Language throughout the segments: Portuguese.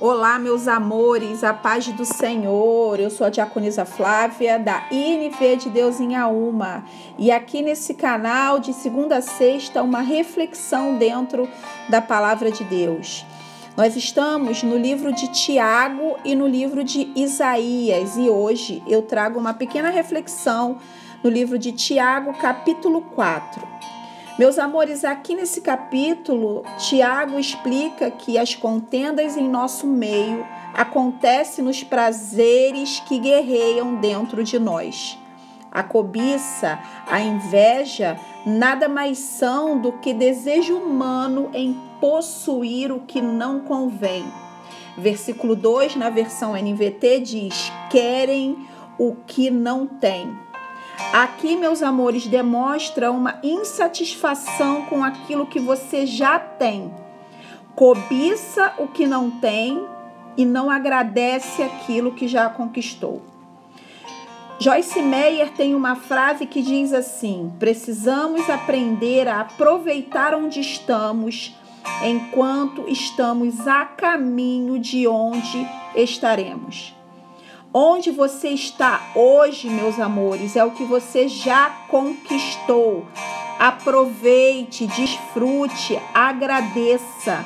Olá, meus amores, a paz do Senhor. Eu sou a Diaconisa Flávia, da INV de Deus em Auma. E aqui nesse canal, de segunda a sexta, uma reflexão dentro da palavra de Deus. Nós estamos no livro de Tiago e no livro de Isaías, e hoje eu trago uma pequena reflexão no livro de Tiago, capítulo 4. Meus amores, aqui nesse capítulo, Tiago explica que as contendas em nosso meio acontecem nos prazeres que guerreiam dentro de nós. A cobiça, a inveja, nada mais são do que desejo humano em possuir o que não convém. Versículo 2, na versão NVT, diz: querem o que não têm. Aqui, meus amores, demonstra uma insatisfação com aquilo que você já tem. Cobiça o que não tem e não agradece aquilo que já conquistou. Joyce Meyer tem uma frase que diz assim: precisamos aprender a aproveitar onde estamos enquanto estamos a caminho de onde estaremos. Onde você está hoje, meus amores, é o que você já conquistou. Aproveite, desfrute, agradeça.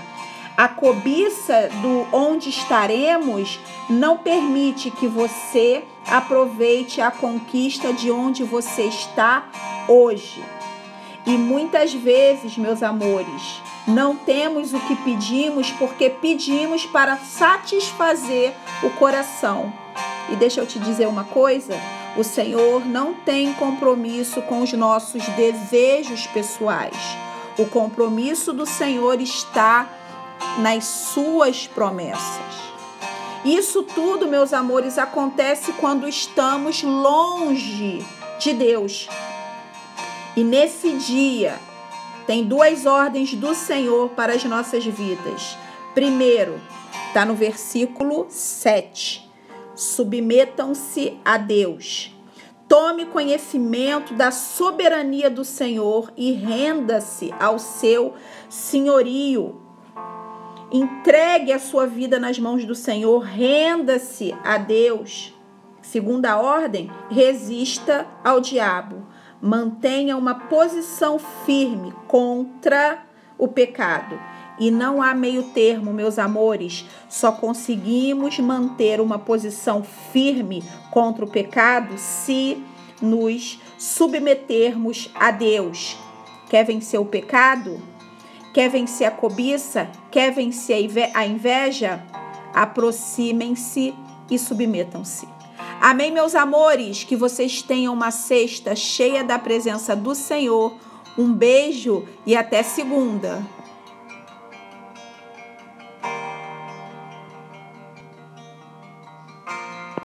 A cobiça do onde estaremos não permite que você aproveite a conquista de onde você está hoje. E muitas vezes, meus amores, não temos o que pedimos porque pedimos para satisfazer o coração e deixa eu te dizer uma coisa: o Senhor não tem compromisso com os nossos desejos pessoais. O compromisso do Senhor está nas suas promessas. Isso tudo, meus amores, acontece quando estamos longe de Deus. E nesse dia, tem duas ordens do Senhor para as nossas vidas. Primeiro, está no versículo 7 submetam-se a Deus. Tome conhecimento da soberania do Senhor e renda-se ao seu senhorio. Entregue a sua vida nas mãos do Senhor, renda-se a Deus. Segunda ordem, resista ao diabo. Mantenha uma posição firme contra o pecado e não há meio termo, meus amores. Só conseguimos manter uma posição firme contra o pecado se nos submetermos a Deus. Quer vencer o pecado? Quer vencer a cobiça? Quer vencer a inveja? Aproximem-se e submetam-se. Amém, meus amores? Que vocês tenham uma sexta cheia da presença do Senhor. Um beijo e até segunda.